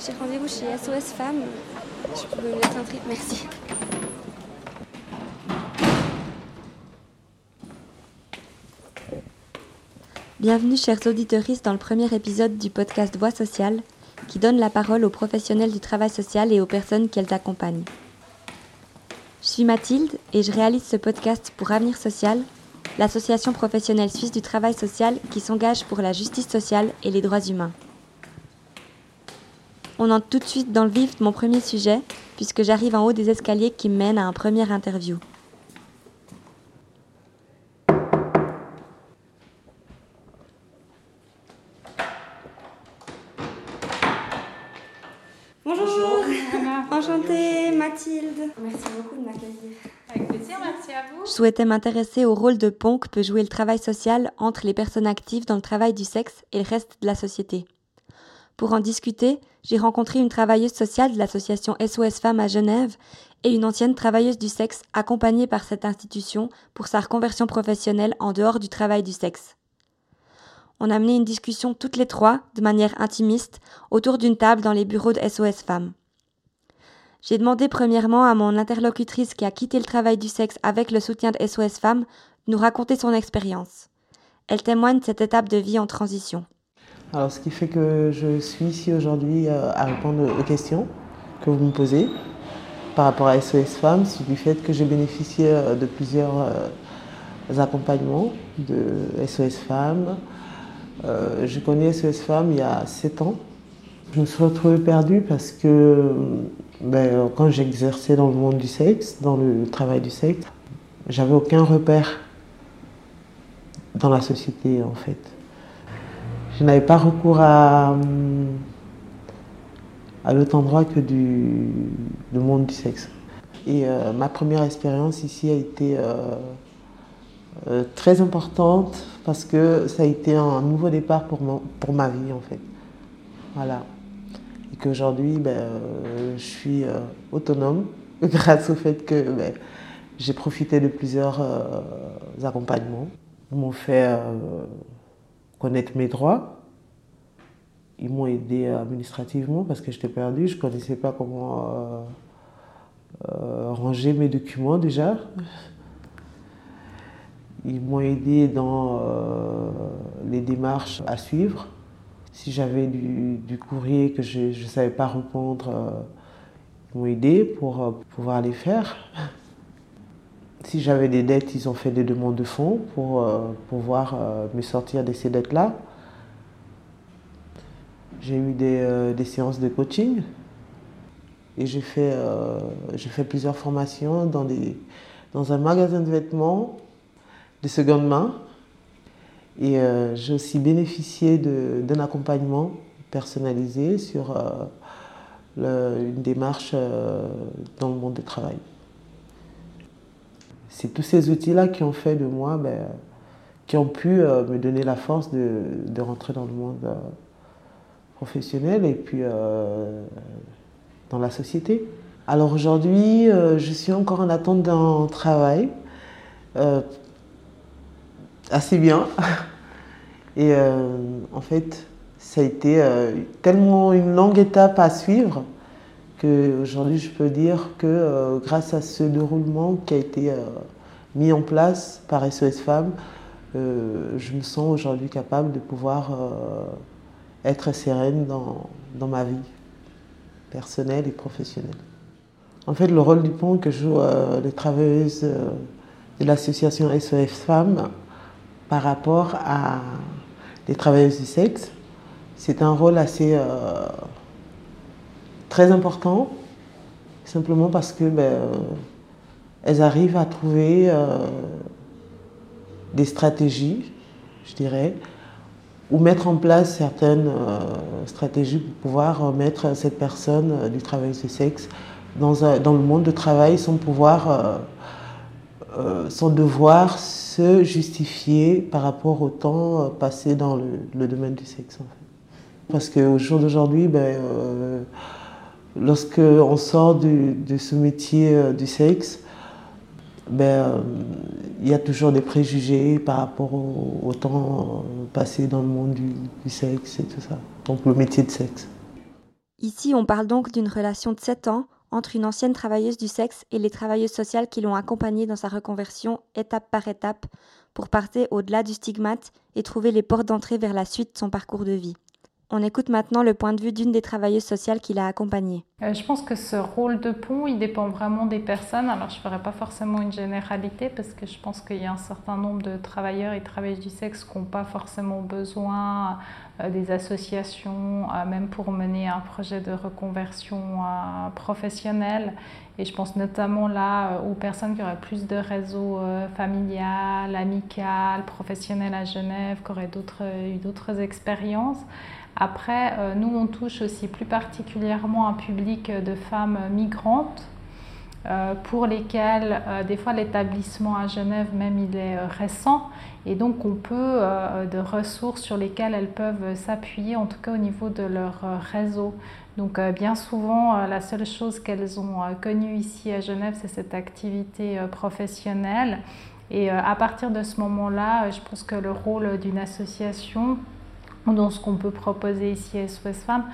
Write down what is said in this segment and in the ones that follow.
J'ai rendez-vous chez SOS Femmes. Je peux me mettre un merci. Bienvenue chers auditeurs dans le premier épisode du podcast Voix sociale qui donne la parole aux professionnels du travail social et aux personnes qu'elles accompagnent. Je suis Mathilde et je réalise ce podcast pour Avenir Social, l'association professionnelle suisse du travail social qui s'engage pour la justice sociale et les droits humains. On entre tout de suite dans le vif de mon premier sujet, puisque j'arrive en haut des escaliers qui mènent à un premier interview. Bonjour, enchantée Mathilde. Merci beaucoup de m'accueillir. Avec plaisir, merci à vous. Je souhaitais m'intéresser au rôle de pont que peut jouer le travail social entre les personnes actives dans le travail du sexe et le reste de la société. Pour en discuter, j'ai rencontré une travailleuse sociale de l'association SOS Femmes à Genève et une ancienne travailleuse du sexe accompagnée par cette institution pour sa reconversion professionnelle en dehors du travail du sexe. On a mené une discussion toutes les trois, de manière intimiste, autour d'une table dans les bureaux de SOS Femmes. J'ai demandé premièrement à mon interlocutrice qui a quitté le travail du sexe avec le soutien de SOS Femmes de nous raconter son expérience. Elle témoigne de cette étape de vie en transition. Alors, ce qui fait que je suis ici aujourd'hui euh, à répondre aux questions que vous me posez par rapport à SOS Femmes, c'est du fait que j'ai bénéficié euh, de plusieurs euh, accompagnements de SOS Femmes. je connais SOS Femmes il y a 7 ans. Je me suis retrouvée perdue parce que ben, quand j'exerçais dans le monde du sexe, dans le travail du sexe, j'avais aucun repère dans la société en fait. Je n'avais pas recours à, à l'autre endroit que du, monde du sexe. Et euh, ma première expérience ici a été euh, euh, très importante parce que ça a été un nouveau départ pour, pour ma vie en fait. Voilà. Et qu'aujourd'hui, ben, je suis autonome grâce au fait que ben, j'ai profité de plusieurs accompagnements. Ils m'ont fait connaître mes droits. Ils m'ont aidé administrativement parce que j'étais perdue, je ne connaissais pas comment euh, euh, ranger mes documents déjà. Ils m'ont aidé dans euh, les démarches à suivre. Si j'avais du, courrier que je ne savais pas répondre, ils m'ont aidé pour pouvoir les faire. Si j'avais des dettes, ils ont fait des demandes de fonds pour pouvoir me sortir de ces dettes-là. J'ai eu des, des, séances de coaching et j'ai fait, fait, plusieurs formations dans, des, dans, un magasin de vêtements de seconde main. Et j'ai aussi bénéficié d'un accompagnement personnalisé sur une démarche dans le monde du travail. C'est tous ces outils-là qui ont fait de moi, ben, qui ont pu me donner la force de, de rentrer dans le monde professionnel et puis euh, dans la société. Alors aujourd'hui, euh, je suis encore en attente d'un travail euh, assez bien. Et en fait, ça a été tellement une longue étape à suivre qu'aujourd'hui, je peux dire que grâce à ce déroulement qui a été mis en place par SOS Femmes, je me sens aujourd'hui capable de pouvoir être sereine dans, dans, ma vie personnelle et professionnelle. En fait, le rôle du pont que jouent euh, les travailleuses euh, de l'association SOS Femmes par rapport à les travailleuses du sexe, c'est un rôle assez euh, très important, simplement parce que ben, elles arrivent à trouver des stratégies, je dirais, ou mettre en place certaines euh, stratégies pour pouvoir mettre cette personne euh, du travail de sexe dans, dans, le monde du travail sans pouvoir, euh, sans devoir se justifier par rapport au temps passé dans le, domaine du sexe. Parce qu'au jour d'aujourd'hui, ben, lorsque on sort de ce métier du sexe, ben, il y a toujours des préjugés par rapport au, temps passé dans le monde du, sexe et tout ça. Donc le métier de sexe. Ici, on parle donc d'une relation de 7 ans entre une ancienne travailleuse du sexe et les travailleuses sociales qui l'ont accompagnée dans sa reconversion étape par étape pour partir au-delà du stigmate et trouver les portes d'entrée vers la suite de son parcours de vie. On écoute maintenant le point de vue d'une des travailleuses sociales qui l'a accompagnée. Euh, je pense que ce rôle de pont, il dépend vraiment des personnes. Alors, je ne ferai pas forcément une généralité parce que je pense qu'il y a un certain nombre de travailleurs et travailleuses du sexe qui n'ont pas forcément besoin euh, des associations, euh, même pour mener un projet de reconversion professionnelle. Et je pense notamment là aux personnes qui auraient plus de réseaux familial, amical, professionnel à Genève, qui auraient eu d'autres expériences. Après, euh, nous, on touche aussi plus particulièrement un public de femmes migrantes euh, pour lesquelles euh, des fois l'établissement à Genève même il est récent et donc on peut de ressources sur lesquelles elles peuvent s'appuyer en tout cas au niveau de leur réseau. Donc bien souvent la seule chose qu'elles ont connue ici à Genève c'est cette activité professionnelle et à partir de ce moment-là je pense que le rôle d'une association dans ce qu'on peut proposer ici à SOS Femmes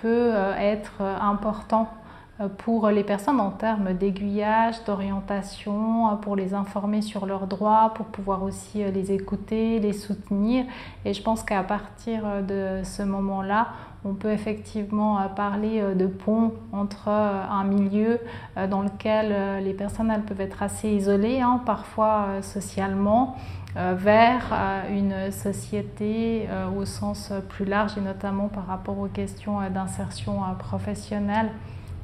peut euh, être euh, important euh, pour les personnes en termes d'aiguillage, d'orientation, pour les informer sur leurs droits, pour pouvoir aussi les écouter, les soutenir. Et je pense qu'à partir de ce moment-là, on peut effectivement parler de pont entre un milieu dans lequel les personnes peuvent être assez isolées, hein, parfois socialement, euh, vers euh, une société euh, au sens plus large et notamment par rapport aux questions d'insertion professionnelle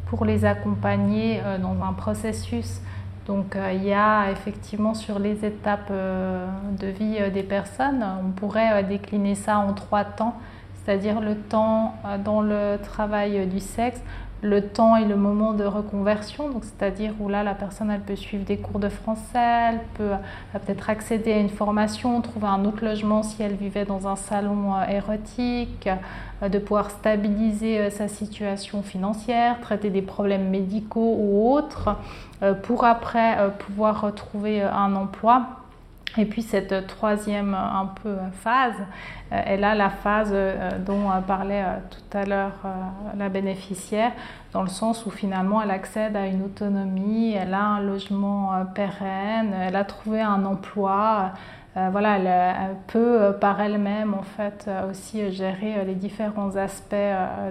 pour les accompagner dans un processus. Donc il y a effectivement sur les étapes de vie des personnes, on pourrait décliner ça en trois temps, c'est-à-dire le temps dans le travail du sexe, le temps et le moment de reconversion, c'est-à-dire où là la personne elle peut suivre des cours de français, peut peut-être accéder à une formation, trouver un autre logement si elle vivait dans un salon euh, érotique, euh, de pouvoir stabiliser euh, sa situation financière, traiter des problèmes médicaux ou autres, pour après pouvoir retrouver un emploi. Et puis cette troisième un peu phase, elle a la phase dont parlait tout à l'heure la bénéficiaire, dans le sens où finalement elle accède à une autonomie, elle a un logement pérenne, elle a trouvé un emploi. voilà, elle, peut par elle-même en fait aussi gérer les différents aspects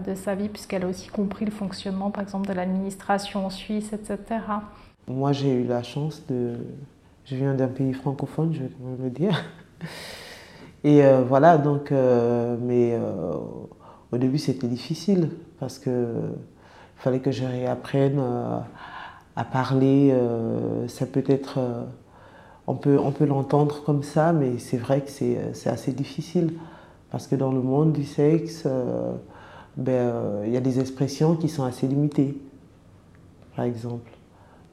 de sa vie puisqu'elle a aussi compris le fonctionnement par exemple de l'administration en Suisse, etc. Moi j'ai eu la chance de je viens d'un pays francophone, je vais le dire. Et euh, voilà, donc, euh, mais euh, au début c'était difficile parce que fallait que je réapprenne à parler. ça peut être, on peut, on peut l'entendre comme ça, mais c'est vrai que c'est assez difficile parce que dans le monde du sexe, ben, il y a des expressions qui sont assez limitées, par exemple.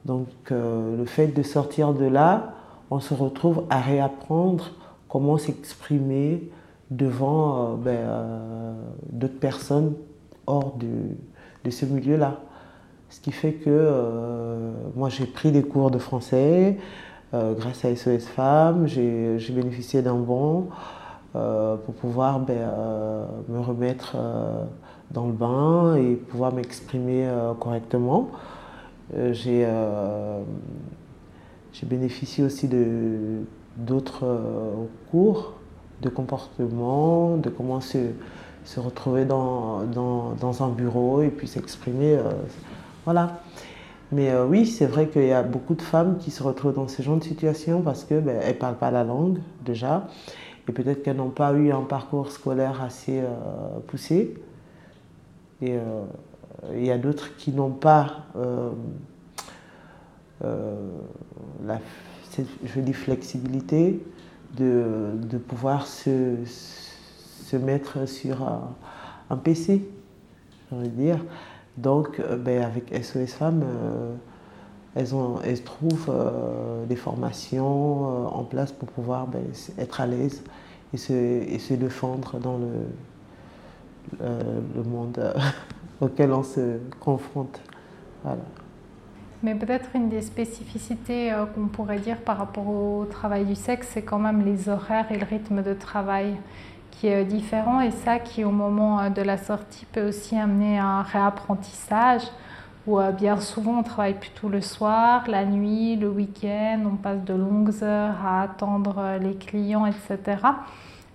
Donc euh, le fait de sortir de là, on se retrouve à réapprendre comment s'exprimer devant euh, ben, euh, d'autres personnes hors de, ce milieu-là. Ce qui fait que moi j'ai pris des cours de français grâce à SOS Femmes, j'ai bénéficié d'un bon pour pouvoir ben, me remettre dans le bain et pouvoir m'exprimer correctement. Euh, euh, j'ai bénéficié aussi d'autres euh, cours de comportement, de comment se, se retrouver dans, dans, dans, un bureau et puis s'exprimer. voilà. Mais oui, c'est vrai qu'il y a beaucoup de femmes qui se retrouvent dans ce genre de situation parce qu'elles ben, ne parlent pas la langue déjà et peut-être qu'elles n'ont pas eu un parcours scolaire assez poussé. Et il y a d'autres qui n'ont pas euh, euh, la flexibilité de, de pouvoir se, se, mettre sur un, PC, je dire. Donc, euh, ben, avec SOS Femmes, elles, ont, elles trouvent des formations en place pour pouvoir ben, être à l'aise et se, et se défendre dans le, le monde auxquels on se confronte. Mais peut-être une des spécificités euh, qu'on pourrait dire par rapport au travail du sexe, c'est quand même les horaires et le rythme de travail qui est différent et ça qui au moment de la sortie peut aussi amener un réapprentissage où bien souvent on travaille plutôt le soir, la nuit, le week-end, on passe de longues heures à attendre les clients, etc.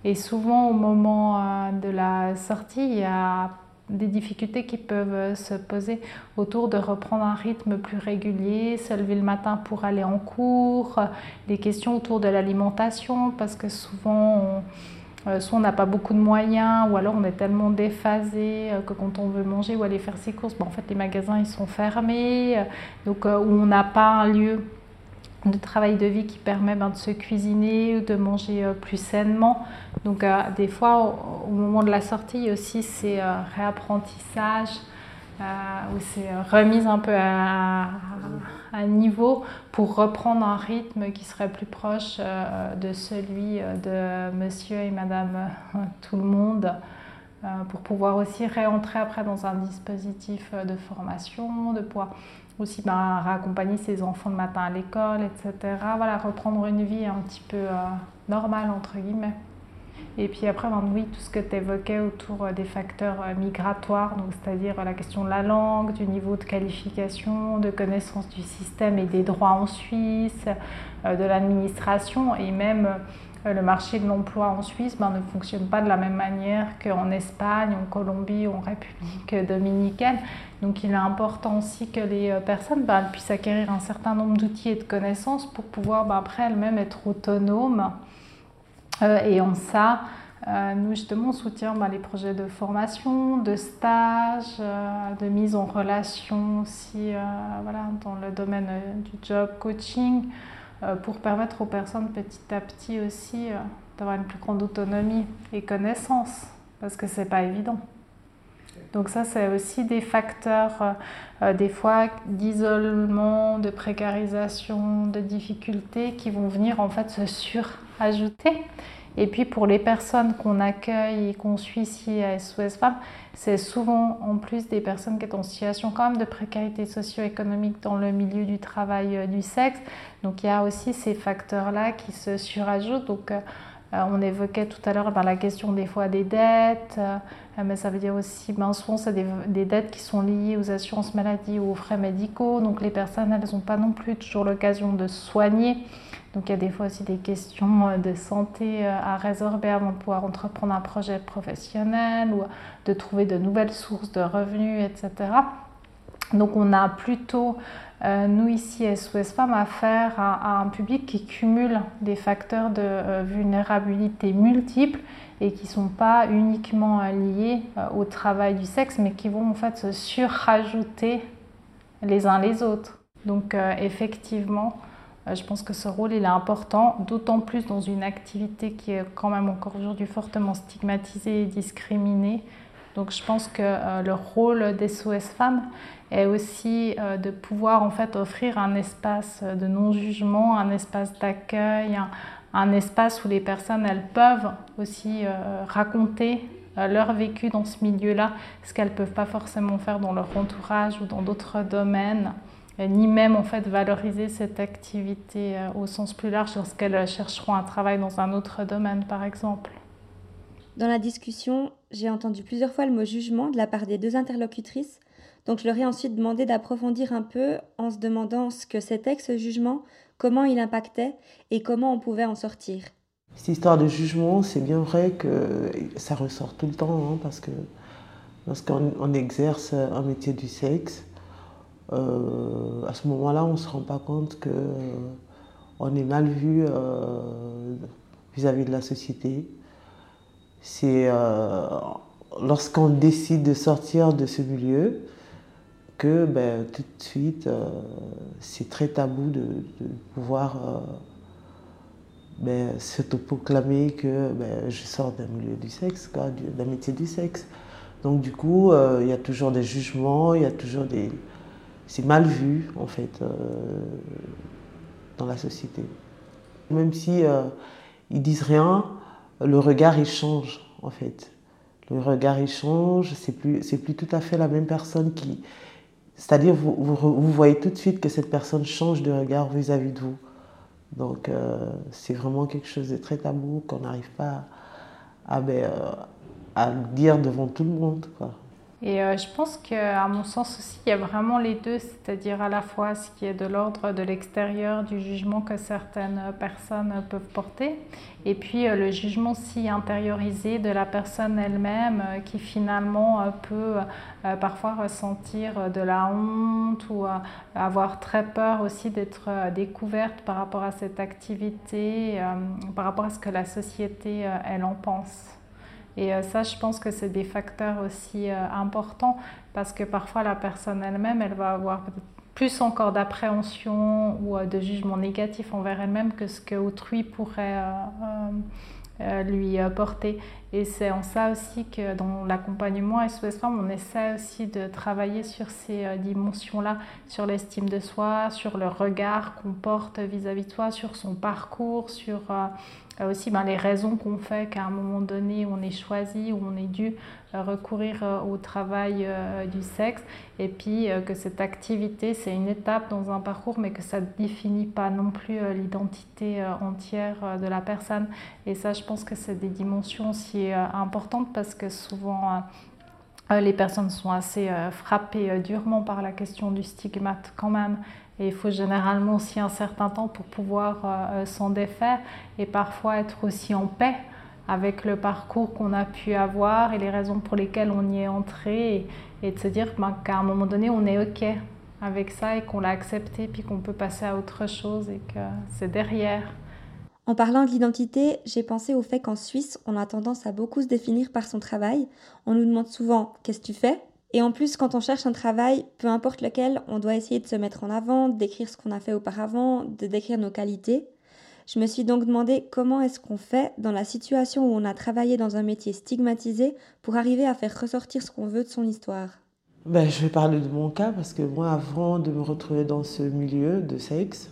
Et souvent au moment de la sortie, il y a des difficultés qui peuvent se poser autour de reprendre un rythme plus régulier, se lever le matin pour aller en cours, des questions autour de l'alimentation, parce que souvent, euh, soit on n'a pas beaucoup de moyens, ou alors on est tellement déphasé euh, que quand on veut manger ou aller faire ses courses, en fait les magasins ils sont fermés, euh, donc où on n'a pas un lieu de travail de vie qui permet ben, de se cuisiner ou de manger euh, plus sainement. Donc euh, des fois, au, moment de la sortie, aussi c'est euh, réapprentissage ou c'est remise un peu à, niveau pour reprendre un rythme qui serait plus proche de celui de monsieur et madame tout le monde. Pour pouvoir aussi réentrer après dans un dispositif de formation, de pouvoir aussi ben, raccompagner ses enfants le matin à l'école, etc. Voilà, reprendre une vie un petit peu euh, normale, entre guillemets. Et puis après, ben, oui, tout ce que tu évoquais autour euh, des facteurs euh, migratoires, c'est-à-dire la question de la langue, du niveau de qualification, de connaissance du système et des droits en Suisse, de l'administration et même euh, le marché de l'emploi en Suisse ben, ne fonctionne pas de la même manière qu'en Espagne, en Colombie ou en République dominicaine. Donc il est important aussi que les euh, personnes ben, puissent acquérir un certain nombre d'outils et de connaissances pour pouvoir ben, après elles-mêmes être autonomes. Euh, et en ça, nous justement soutient les projets de formation, de stage, de mise en relation aussi voilà, dans le domaine du job coaching. Euh, pour permettre aux personnes petit à petit aussi euh, d'avoir une plus grande autonomie et connaissance, parce que c'est pas évident. Donc ça, c'est aussi des facteurs, euh, des fois, d'isolement, de précarisation, de difficultés qui vont venir en fait se surajouter. Et puis pour les personnes qu'on accueille et qu'on suit ici à SOS Femmes, c'est souvent en plus des personnes qui sont en situation quand même de précarité socio-économique dans le milieu du travail euh, du sexe. Donc il y a aussi ces facteurs-là qui se surajoutent. Donc euh, euh, on évoquait tout à l'heure ben, la question des fois des dettes, mais ça veut dire aussi, ben, souvent c'est des, dettes qui sont liées aux assurances maladie ou aux frais médicaux. Donc les personnes, elles n'ont pas non plus toujours l'occasion de soigner. Donc il y a des fois aussi des questions euh, de santé euh, à résorber avant de pouvoir entreprendre un projet professionnel ou de trouver de nouvelles sources de revenus, etc. Donc on a plutôt, euh, nous ici, SOS Femmes, affaire à, à, un public qui cumule des facteurs de vulnérabilité multiples et qui ne sont pas uniquement liés au travail du sexe, mais qui vont en fait se surrajouter les uns les autres. Donc effectivement, je pense que ce rôle est important, d'autant plus dans une activité qui est quand même encore aujourd'hui fortement stigmatisée et discriminée. Donc je pense que euh, le rôle des SOS Femmes est aussi euh, de pouvoir en fait offrir un espace de non-jugement, un espace d'accueil, un, espace où les personnes elles peuvent aussi raconter leur vécu dans ce milieu-là, ce qu'elles ne peuvent pas forcément faire dans leur entourage ou dans d'autres domaines. Euh, ni même en fait valoriser cette activité euh, au sens plus large lorsqu'elles chercheront un travail dans un autre domaine par exemple. Dans la discussion, j'ai entendu plusieurs fois le mot jugement de la part des deux interlocutrices, donc je leur ai ensuite demandé d'approfondir un peu en se demandant ce que c'était que ce jugement, comment il impactait et comment on pouvait en sortir. Cette histoire de jugement, c'est bien vrai que ça ressort tout le temps, hein, parce que lorsqu'on exerce un métier du sexe, euh, à ce moment-là, on ne se rend pas compte qu'on euh, est mal vu euh, vis-à-vis de la société. C'est lorsqu'on décide de sortir de ce milieu que ben, tout de suite, c'est très tabou de, pouvoir ben, s'autoproclamer que ben, je sors d'un milieu du sexe, d'un métier du sexe. Donc du coup, il y a toujours des jugements, il y a toujours des, c'est mal vu en fait euh, dans la société. Même si euh, ils disent rien, le regard il change en fait. Le regard il change, c'est plus c'est plus tout à fait la même personne qui, c'est-à-dire vous, vous, voyez tout de suite que cette personne change de regard vis-à-vis de vous. Donc euh, c'est vraiment quelque chose de très tabou qu'on n'arrive pas à, ben, à dire devant tout le monde. Quoi. Et euh, je pense qu'à mon sens aussi, il y a vraiment les deux, c'est-à-dire à la fois ce qui est de l'ordre de l'extérieur, du jugement que certaines personnes peuvent porter, et puis euh, le jugement si intériorisé de la personne elle-même euh, qui finalement peut parfois ressentir de la honte ou avoir très peur aussi d'être découverte par rapport à cette activité, par rapport à ce que la société, elle en pense. Et euh, ça, je pense que c'est des facteurs aussi euh, importants parce que parfois la personne elle-même, elle va avoir plus encore d'appréhension ou euh, de jugement négatif envers elle-même que ce que autrui pourrait lui porter. Et c'est en ça aussi que dans l'accompagnement SOS Femmes, on essaie aussi de travailler sur ces dimensions-là, sur l'estime de soi, sur le regard qu'on porte vis-à-vis de soi, sur son parcours, sur aussi ben, les raisons qu'on fait qu'à un moment donné on est choisi ou on est dû euh, recourir euh, au travail euh, du sexe. Et puis que cette activité c'est une étape dans un parcours mais que ça ne définit pas non plus l'identité entière de la personne. Et ça je pense que c'est des dimensions aussi importantes parce que souvent les personnes sont assez frappées durement par la question du stigmate quand même et il faut généralement aussi un certain temps pour pouvoir euh, s'en défaire et parfois être aussi en paix avec le parcours qu'on a pu avoir et les raisons pour lesquelles on y est entré et, de se dire ben, qu'à un moment donné on est OK avec ça et qu'on l'a accepté puis qu'on peut passer à autre chose et que c'est derrière. En parlant de l'identité, j'ai pensé au fait qu'en Suisse, on a tendance à beaucoup se définir par son travail. On nous demande souvent qu'est-ce que tu fais? Et en plus, quand on cherche un travail, peu importe lequel, on doit essayer de se mettre en avant, d'écrire ce qu'on a fait auparavant, de décrire nos qualités. Je me suis donc demandé comment est-ce qu'on fait dans la situation où on a travaillé dans un métier stigmatisé pour arriver à faire ressortir ce qu'on veut de son histoire. Ben, je vais parler de mon cas parce que moi, avant de me retrouver dans ce milieu de sexe,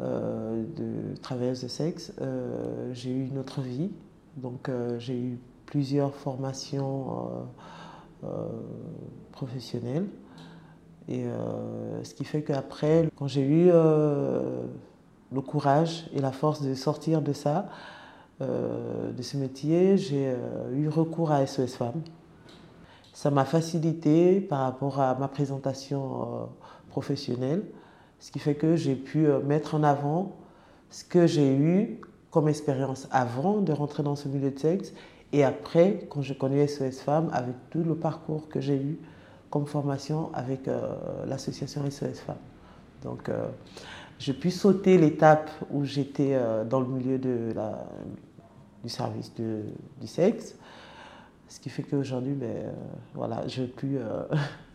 euh, de travailleuse de sexe, euh, j'ai eu une autre vie. Donc euh, j'ai eu plusieurs formations professionnelle. Et euh, ce qui fait qu'après, quand j'ai eu euh, le courage et la force de sortir de ça, de ce métier, j'ai eu recours à SOS Femmes. Ça m'a facilité par rapport à ma présentation professionnelle, ce qui fait que j'ai pu mettre en avant ce que j'ai eu comme expérience avant de rentrer dans ce milieu de sexe et après, quand je connais SOS Femmes, avec tout le parcours que j'ai eu comme formation avec euh, l'association SOS Femmes. Donc, euh, je puis sauter l'étape où j'étais euh, dans le milieu du service du sexe, ce qui fait qu'aujourd'hui, ben, voilà, je peux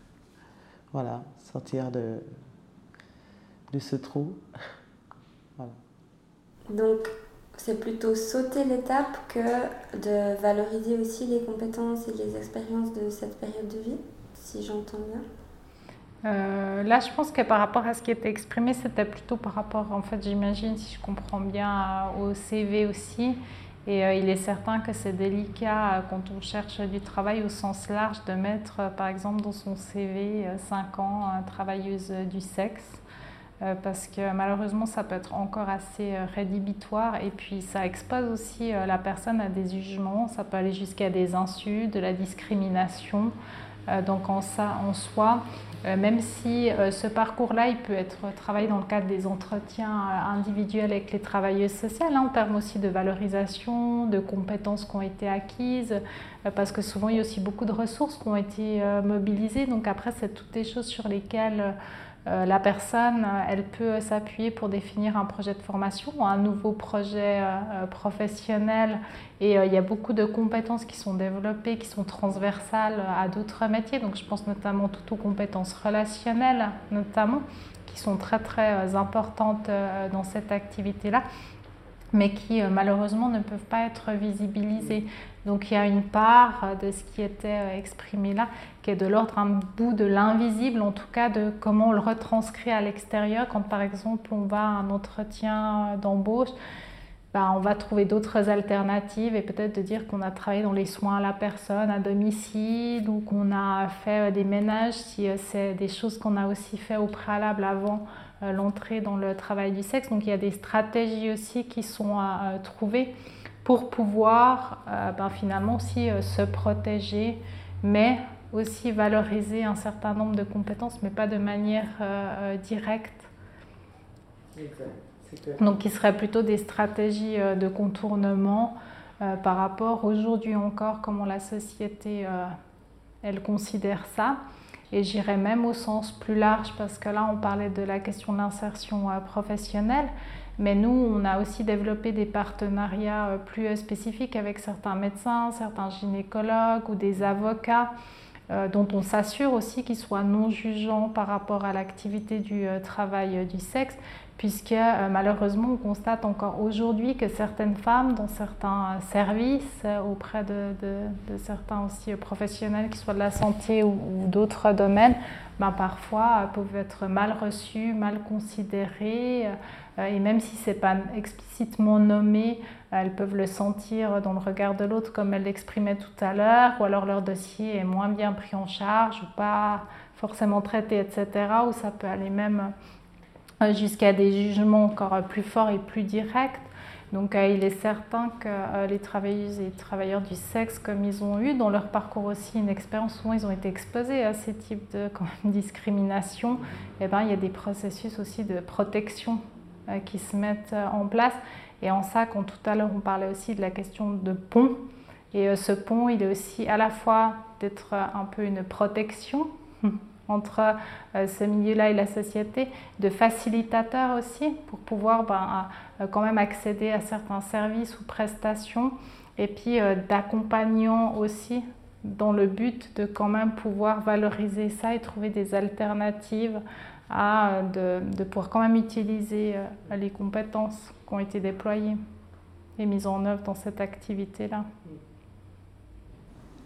voilà, sortir de, de ce trou. Donc, c'est plutôt sauter l'étape que de valoriser aussi les compétences et les expériences de cette période de vie, si j'entends bien. Euh, là, je pense que par rapport à ce qui était exprimé, c'était plutôt par rapport, en fait, j'imagine, si je comprends bien, au CV aussi. Et euh, il est certain que c'est délicat euh, quand on cherche du travail au sens large de mettre, par exemple, dans son CV 5 ans travailleuse du sexe. Euh, parce que malheureusement ça peut être encore assez euh, rédhibitoire et puis ça expose aussi euh, la personne à des jugements, ça peut aller jusqu'à des insultes, de la discrimination. donc en ça, en soi, même si ce parcours-là, il peut être travaillé dans le cadre des entretiens individuels avec les travailleuses sociales, hein, en termes aussi de valorisation, de compétences qui ont été acquises, parce que souvent il y a aussi beaucoup de ressources qui ont été mobilisées. Donc après, c'est toutes des choses sur lesquelles la personne, euh, elle peut s'appuyer pour définir un projet de formation un nouveau projet euh, professionnel. Et il y a beaucoup de compétences qui sont développées, qui sont transversales à d'autres métiers. Donc je pense notamment toutes aux compétences relationnelles, notamment, qui sont très très importantes dans cette activité-là mais qui malheureusement ne peuvent pas être visibilisées. Donc il y a une part de ce qui était exprimé là qui est de l'ordre un bout de l'invisible, en tout cas de comment on le retranscrit à l'extérieur. Quand par exemple on va à un entretien d'embauche, ben, on va trouver d'autres alternatives et peut-être de dire qu'on a travaillé dans les soins à la personne à domicile ou qu'on a fait des ménages si euh, c'est des choses qu'on a aussi fait au préalable avant euh, l'entrée dans le travail du sexe. Donc il y a des stratégies aussi qui sont à trouver pour pouvoir ben, finalement aussi se protéger, mais aussi valoriser un certain nombre de compétences, mais pas de manière directe. Donc, qui seraient plutôt des stratégies de contournement par rapport aujourd'hui encore comment la société elle considère ça. Et j'irais même au sens plus large parce que là, on parlait de la question de l'insertion euh, professionnelle. Mais nous, on a aussi développé des partenariats euh, plus euh, spécifiques avec certains médecins, certains gynécologues ou des avocats dont on s'assure aussi qu'ils soient non jugeants par rapport à l'activité du travail du sexe, puisque euh, malheureusement on constate encore aujourd'hui que certaines femmes dans certains services euh, auprès de, certains aussi professionnels, qui soient de la santé ou, d'autres domaines, ben, parfois euh, peuvent être mal reçues, mal considérées, et même si ce n'est pas explicitement nommé, elles peuvent le sentir dans le regard de l'autre comme elle l'exprimait tout à l'heure, ou alors leur dossier est moins bien pris en charge ou pas forcément traité, etc., ou ça peut aller même euh, jusqu'à des jugements encore plus forts et plus directs. Donc euh, il est certain que euh, les travailleuses et travailleurs du sexe, comme ils ont eu dans leur parcours aussi une expérience, souvent ils ont été exposés à ces types de discrimination, et eh ben, il y a des processus aussi de protection qui se mettent en place. Et en ça, quand tout à l'heure on parlait aussi de la question de pont, et ce pont, il est aussi à la fois d'être un peu une protection entre euh, ce milieu-là et la société, de facilitateur aussi pour pouvoir ben, euh, quand même accéder à certains services ou prestations, et puis euh, d'accompagnant aussi dans le but de quand même pouvoir valoriser ça et trouver des alternatives à de, de pouvoir quand même utiliser les compétences qui ont été déployées et mises en œuvre dans cette activité-là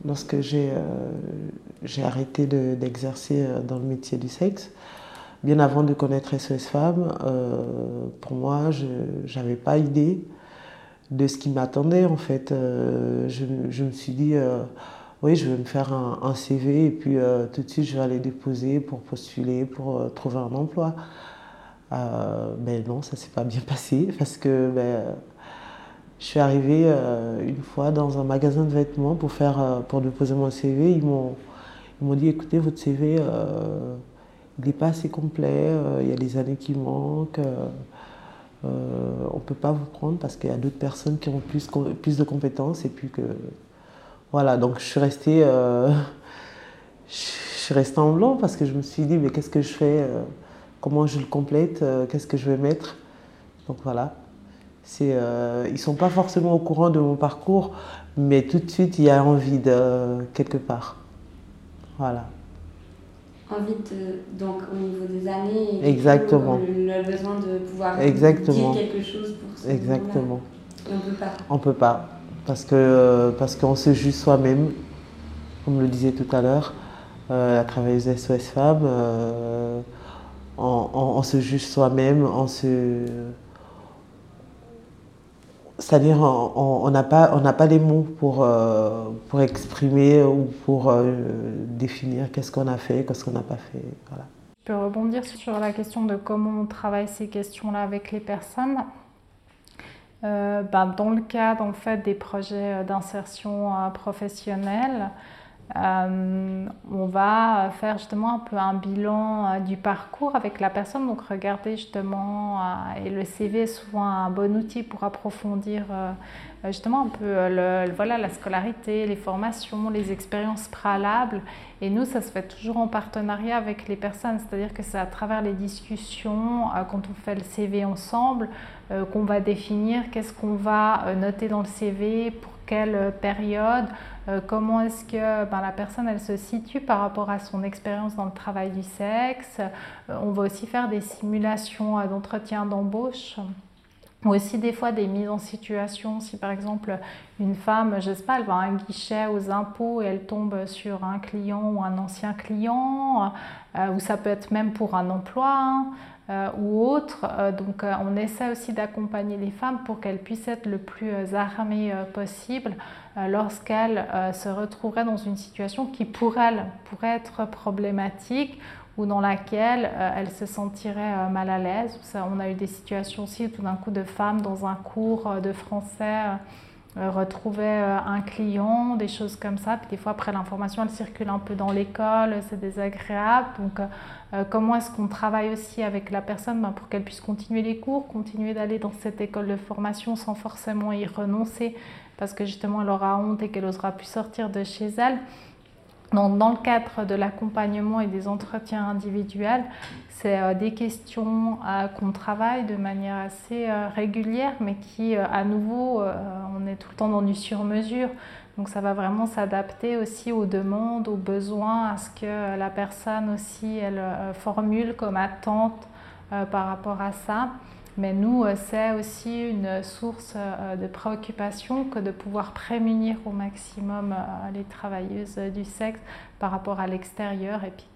lorsque j'ai euh, arrêté d'exercer euh, dans le métier du sexe, bien avant de connaître SOS Femmes, euh, pour moi, je n'avais pas idée de ce qui m'attendait en fait. Je, je, me suis dit, oui, je vais me faire un, CV et puis tout de suite je vais aller déposer pour postuler, pour trouver un emploi. mais non, ça s'est pas bien passé parce que ben, je suis arrivée euh, une fois dans un magasin de vêtements pour, faire, euh, pour déposer mon CV. Ils m'ont, dit écoutez, votre CV, euh, il n'est pas assez complet, il y a des années qui manquent. on ne peut pas vous prendre parce qu'il y a d'autres personnes qui ont plus, plus de compétences. Et puis que. Voilà, donc je suis restée. je suis restée en blanc parce que je me suis dit mais qu'est-ce que je fais Comment je le complète Qu'est-ce que je vais mettre? Donc voilà. Euh, ils ne sont pas forcément au courant de mon parcours, mais tout de suite, il y a envie de quelque part. Voilà. Envie de, donc au niveau des années, Exactement. le, besoin de pouvoir Exactement. dire quelque chose pour ce Exactement. on ne peut pas. On peut pas. Parce que parce qu'on se juge soi-même, comme le disait tout à l'heure, euh, la travailleuse SOS Femmes, euh, on, on, se juge soi-même, on se c'est-à-dire, on n'a pas, on pas les mots pour, euh, pour exprimer ou pour euh, définir qu'est-ce qu'on a fait, qu'est-ce qu'on n'a pas fait. Voilà. Je peux rebondir sur la question de comment on travaille ces questions-là avec les personnes. Ben, dans le cadre en fait, des projets d'insertion professionnelle, euh, on va faire justement un peu un bilan euh, du parcours avec la personne. Donc regarder justement, euh, et le CV est souvent un bon outil pour approfondir justement un peu le, voilà, la scolarité, les formations, les expériences préalables. Et nous, ça se fait toujours en partenariat avec les personnes, c'est-à-dire que c'est à travers les discussions, quand on fait le CV ensemble, qu'on va définir qu'est-ce qu'on va noter dans le CV, pour quelle période, euh, comment est-ce que ben, la personne elle se situe par rapport à son expérience dans le travail du sexe. Euh, on va aussi faire des simulations euh, d'entretien d'embauche ou aussi des fois des mises en situation. Si par exemple une femme, je sais pas, elle va à un guichet aux impôts et elle tombe sur un client ou un ancien client, ou ça peut être même pour un emploi. Hein, ou autre. donc on essaie aussi d'accompagner les femmes pour qu'elles puissent être le plus armées possible euh, lorsqu'elle euh, se retrouverait dans une situation qui pour elle pourrait être problématique ou dans laquelle euh, elle se sentirait mal à l'aise. on a eu des situations aussi tout d'un coup de femmes dans un cours de français retrouver un client, des choses comme ça. Puis des fois, après, l'information, elle circule un peu dans l'école, c'est désagréable. Donc, comment est-ce qu'on travaille aussi avec la personne ben, pour qu'elle puisse continuer les cours, continuer d'aller dans cette école de formation sans forcément y renoncer? Parce que justement, elle aura honte et qu'elle n'osera plus sortir de chez elle. Dans le cadre de l'accompagnement et des entretiens individuels, c'est euh, des questions euh, qu'on travaille de manière assez euh, régulière, mais qui, à nouveau, on est tout le temps dans du sur-mesure. Donc ça va vraiment s'adapter aussi aux demandes, aux besoins, à ce que la personne aussi, elle formule comme attente par rapport à ça. Mais nous, euh, c'est aussi une source euh, de préoccupation que de pouvoir prémunir au maximum euh, les travailleuses du sexe par rapport à l'extérieur et puis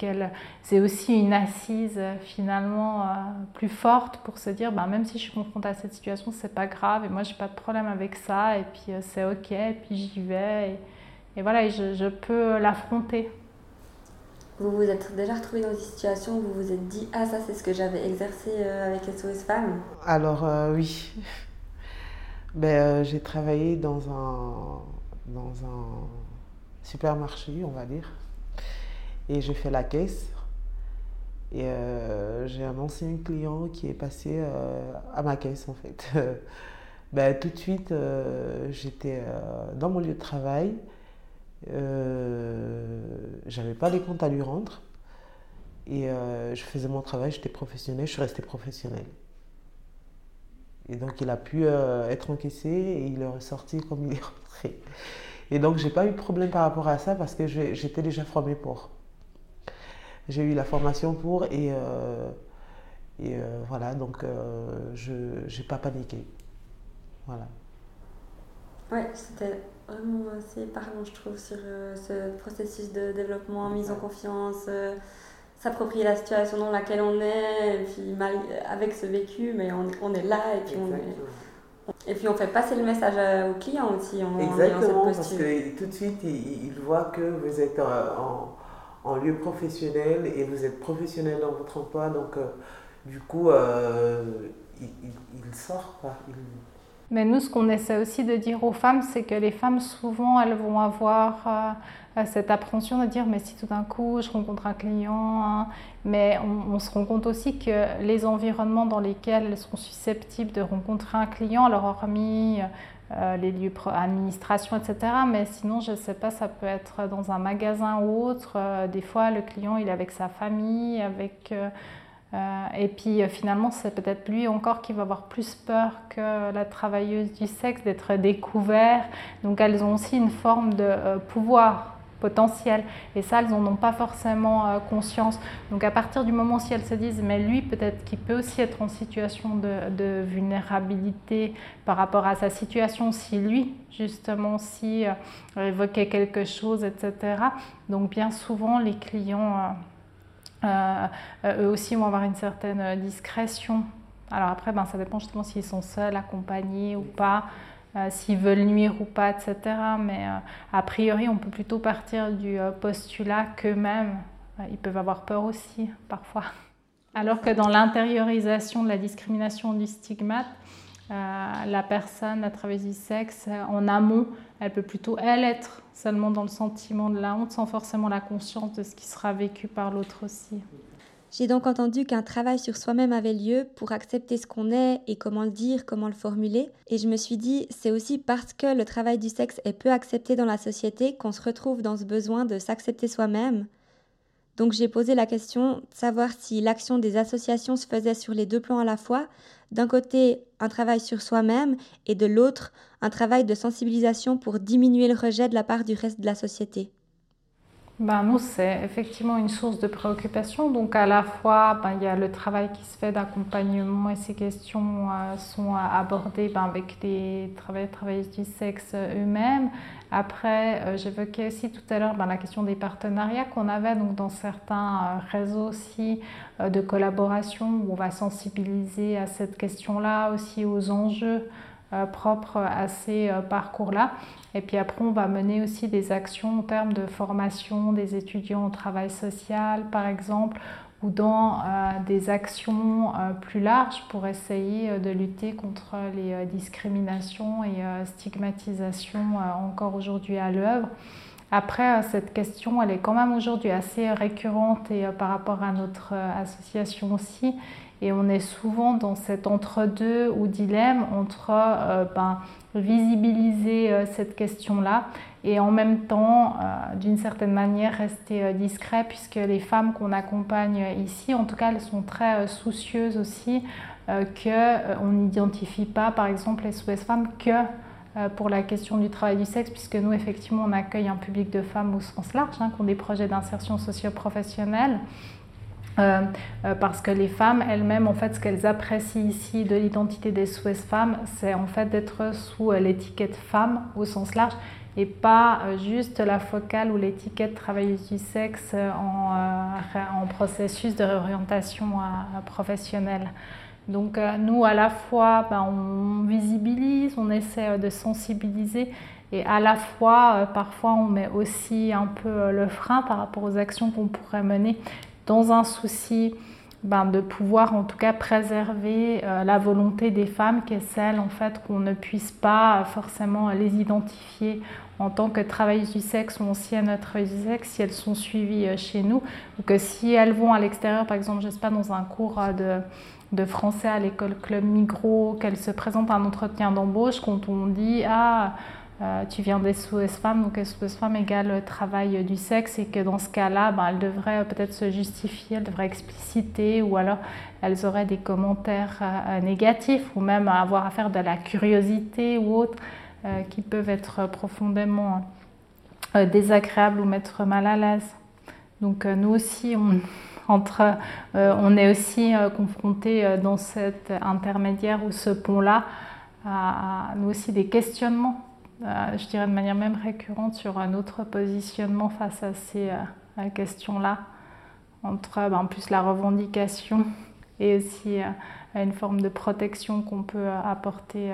c'est aussi une assise finalement plus forte pour se dire ben, même si je suis confrontée à cette situation c'est pas grave et moi j'ai pas de problème avec ça et puis c'est ok et puis j'y vais et, voilà je peux l'affronter vous vous êtes déjà retrouvé dans une situation où vous vous êtes dit Ah, ça, c'est ce que j'avais exercé euh, avec SOS Femmes Alors, euh, oui. ben, euh, j'ai travaillé dans un, dans un supermarché, on va dire. Et j'ai fait la caisse. Et j'ai un ancien client qui est passé à ma caisse, en fait. ben, tout de suite, j'étais dans mon lieu de travail. Euh, j'avais pas les comptes à lui rendre. Et euh, je faisais mon travail, j'étais professionnel, je suis restée professionnelle. Et donc il a pu euh, être encaissé et il est ressorti comme il est rentré. Et donc j'ai pas eu de problème par rapport à ça parce que j'étais déjà formée pour. J'ai eu la formation pour et, et voilà, donc je n'ai pas paniqué. Voilà. Ouais, c'était vraiment assez parlant, je trouve, sur euh, ce processus de développement, mise en confiance, euh, s'approprier la situation dans laquelle on est, et puis mal, avec ce vécu, mais on, on est là, et puis on et puis on fait passer le message euh, aux clients aussi. Exactement, parce que tout de suite, ils, voient que vous êtes en, en, lieu professionnel et vous êtes professionnel dans votre emploi, donc du coup, il, il, sort. Quoi. Mais nous, ce qu'on essaie aussi de dire aux femmes, c'est que les femmes, souvent, elles vont avoir euh, cette appréhension de dire, mais si tout d'un coup, je rencontre un client, hein. mais on, se rend compte aussi que les environnements dans lesquels elles sont susceptibles de rencontrer un client, alors hormis euh, les lieux administration, etc. Mais sinon, je ne sais pas, ça peut être dans un magasin ou autre. Euh, des fois, le client, il est avec sa famille, avec euh, et puis euh, finalement, c'est peut-être lui encore qui va avoir plus peur que la travailleuse du sexe d'être découvert. Donc elles ont aussi une forme de euh, pouvoir potentiel. Et ça, elles n'en ont pas forcément conscience. Donc à partir du moment si elles se disent, mais lui, peut-être qu'il peut aussi être en situation de, vulnérabilité par rapport à sa situation, si lui, justement, si évoquait quelque chose, etc. Donc bien souvent, les clients euh, euh, eux aussi vont avoir une certaine euh, discrétion. Alors après, ben, ça dépend justement s'ils sont seuls, accompagnés ou pas, s'ils veulent nuire ou pas, etc. Mais a priori, on peut plutôt partir du postulat qu'eux-mêmes, ils peuvent avoir peur aussi parfois. Alors que dans l'intériorisation de la discrimination du stigmate, la personne, à travers du sexe, en amont, elle peut plutôt, elle, être seulement dans le sentiment de la honte sans forcément la conscience de ce qui sera vécu par l'autre aussi. J'ai donc entendu qu'un travail sur soi-même avait lieu pour accepter ce qu'on est et comment le dire, comment le formuler. Et je me suis dit, c'est aussi parce que le travail du sexe est peu accepté dans la société qu'on se retrouve dans ce besoin de s'accepter soi-même. Donc j'ai posé la question de savoir si l'action des associations se faisait sur les deux plans à la fois, d'un côté un travail sur soi-même et de l'autre un travail de sensibilisation pour diminuer le rejet de la part du reste de la société. Ben, nous, c'est effectivement une source de préoccupation. Donc, à la fois, ben, il y a le travail qui se fait d'accompagnement et ces questions euh, sont abordées ben, avec les travailleurs travailleuses du sexe eux-mêmes. Après, euh, j'évoquais aussi tout à l'heure ben, la question des partenariats qu'on avait donc, dans certains euh, réseaux aussi de collaboration où on va sensibiliser à cette question-là, aussi aux enjeux euh, propres à ces euh, parcours-là. Et puis après, on va mener aussi des actions en termes de formation des étudiants au travail social, par exemple, ou dans des actions plus larges pour essayer de lutter contre les discriminations et stigmatisations encore aujourd'hui à l'œuvre. Après, cette question, elle est quand même aujourd'hui assez récurrente et par rapport à notre association aussi. Et on est souvent dans cet entre-deux ou dilemme entre ben, visibiliser cette question-là et en même temps, euh, d'une certaine manière, rester euh, discret, puisque les femmes qu'on accompagne ici, en tout cas, elles sont très euh, soucieuses aussi qu'on n'identifie pas, par exemple, les SOS femmes que pour la question du travail du sexe, puisque nous, effectivement, on accueille un public de femmes au sens large, hein, qui ont des projets d'insertion socio-professionnelle. Parce que les femmes elles-mêmes, en fait, ce qu'elles apprécient ici de l'identité des SOS femmes, c'est en fait d'être sous l'étiquette femme au sens large et pas euh, juste la focale ou l'étiquette travailleuse du sexe euh, en, processus de réorientation euh, professionnelle. Donc nous, à la fois, ben, on visibilise, on essaie de sensibiliser et à la fois, parfois, on met aussi un peu le frein par rapport aux actions qu'on pourrait mener dans un souci ben, de pouvoir en tout cas préserver la volonté des femmes qui est celle en fait qu'on ne puisse pas forcément les identifier en tant que travailleuses du sexe ou anciennes travailleuses du sexe, si elles sont suivies euh, chez nous, ou que si elles vont à l'extérieur, par exemple, je sais pas, dans un cours euh, de, de français à l'école Club Migros, qu'elles se présentent à un entretien d'embauche, quand on dit Ah, euh, tu viens des SOS femmes, donc SOS femmes égale travail du sexe, et que dans ce cas-là, ben, elles devraient peut-être se justifier, elles devraient expliciter, ou alors elles auraient des commentaires négatifs, ou même avoir à faire de la curiosité ou autre. Euh, qui peuvent être profondément euh, désagréables ou mettre mal à l'aise. Donc euh, nous aussi, on, entre, on est aussi confrontés dans cet intermédiaire ou ce pont-là à, nous aussi des questionnements, je dirais de manière même récurrente sur notre positionnement face à ces questions-là, entre ben, en plus la revendication et aussi une forme de protection qu'on peut apporter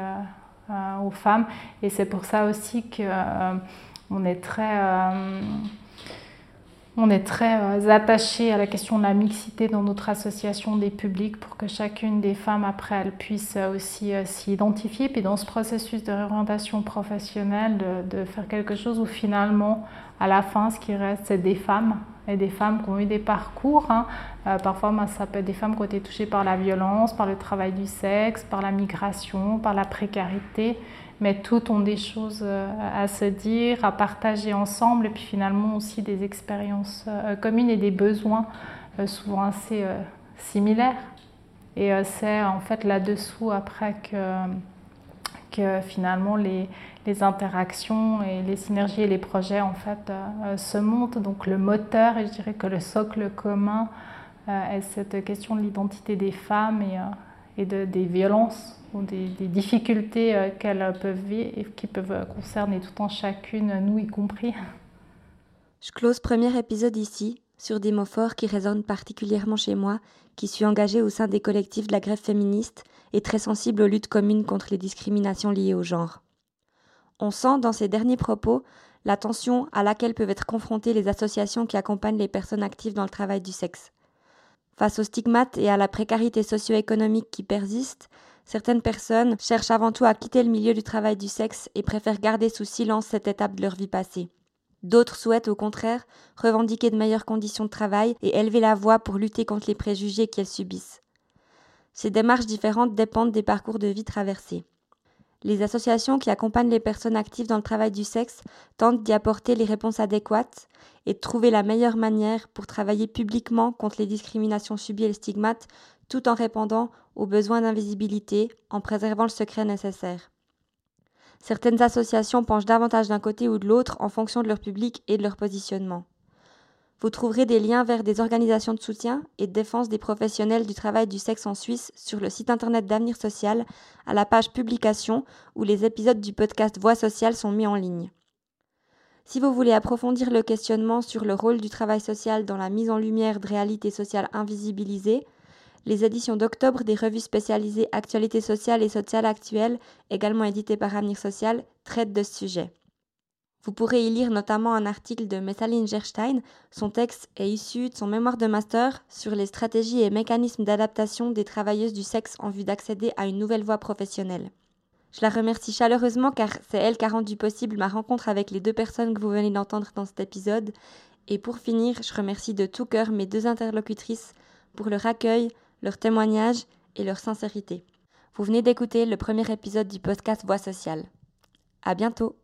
euh, aux femmes. Et c'est pour ça aussi qu'on euh, est très euh, on est très attaché à la question de la mixité dans notre association des publics pour que chacune des femmes, après, elle puisse aussi s'identifier. Puis dans ce processus de réorientation professionnelle, de, faire quelque chose où finalement, à la fin, ce qui reste, c'est des femmes et des femmes qui ont eu des parcours. Hein. Euh, parfois, ça peut être des femmes qui ont été touchées par la violence, par le travail du sexe, par la migration, par la précarité. Mais toutes ont des choses euh, à se dire, à partager ensemble, et puis finalement aussi des expériences euh, communes et des besoins souvent assez similaires. Et c'est en fait là-dessous après que, que finalement les, les interactions et les synergies et les projets en fait euh, se montent. Donc le moteur, et je dirais que le socle commun euh, est cette question de l'identité des femmes et, euh, et de, des violences ou des, des difficultés qu'elles peuvent vivre et qui peuvent concerner tout en chacune, nous y compris. Je close premier épisode ici sur des mots forts qui résonnent particulièrement chez moi, qui suis engagée au sein des collectifs de la grève féministe et très sensible aux luttes communes contre les discriminations liées au genre. On sent dans ces derniers propos la tension à laquelle peuvent être confrontées les associations qui accompagnent les personnes actives dans le travail du sexe. Face aux stigmates et à la précarité socio-économique qui persiste, certaines personnes cherchent avant tout à quitter le milieu du travail du sexe et préfèrent garder sous silence cette étape de leur vie passée. D'autres souhaitent au contraire revendiquer de meilleures conditions de travail et élever la voix pour lutter contre les préjugés qu'elles subissent. Ces démarches différentes dépendent des parcours de vie traversés. Les associations qui accompagnent les personnes actives dans le travail du sexe tentent d'y apporter les réponses adéquates et de trouver la meilleure manière pour travailler publiquement contre les discriminations subies et les stigmates tout en répondant aux besoins d'invisibilité, en préservant le secret nécessaire. Certaines associations penchent davantage d'un côté ou de l'autre en fonction de leur public et de leur positionnement. Vous trouverez des liens vers des organisations de soutien et de défense des professionnels du travail du sexe en Suisse sur le site internet d'Avenir Social, à la page Publication, où les épisodes du podcast Voix sociale sont mis en ligne. Si vous voulez approfondir le questionnement sur le rôle du travail social dans la mise en lumière de réalités sociales invisibilisées, les éditions d'octobre des revues spécialisées Actualité sociale et sociale actuelle, également éditées par Avenir Social, traitent de ce sujet. Vous pourrez y lire notamment un article de Messaline Gerstein. Son texte est issu de son mémoire de master sur les stratégies et mécanismes d'adaptation des travailleuses du sexe en vue d'accéder à une nouvelle voie professionnelle. Je la remercie chaleureusement car c'est elle qui a rendu possible ma rencontre avec les deux personnes que vous venez d'entendre dans cet épisode. Et pour finir, je remercie de tout cœur mes deux interlocutrices pour leur accueil, leur témoignage et leur sincérité. Vous venez d'écouter le premier épisode du podcast Voix sociale. À bientôt!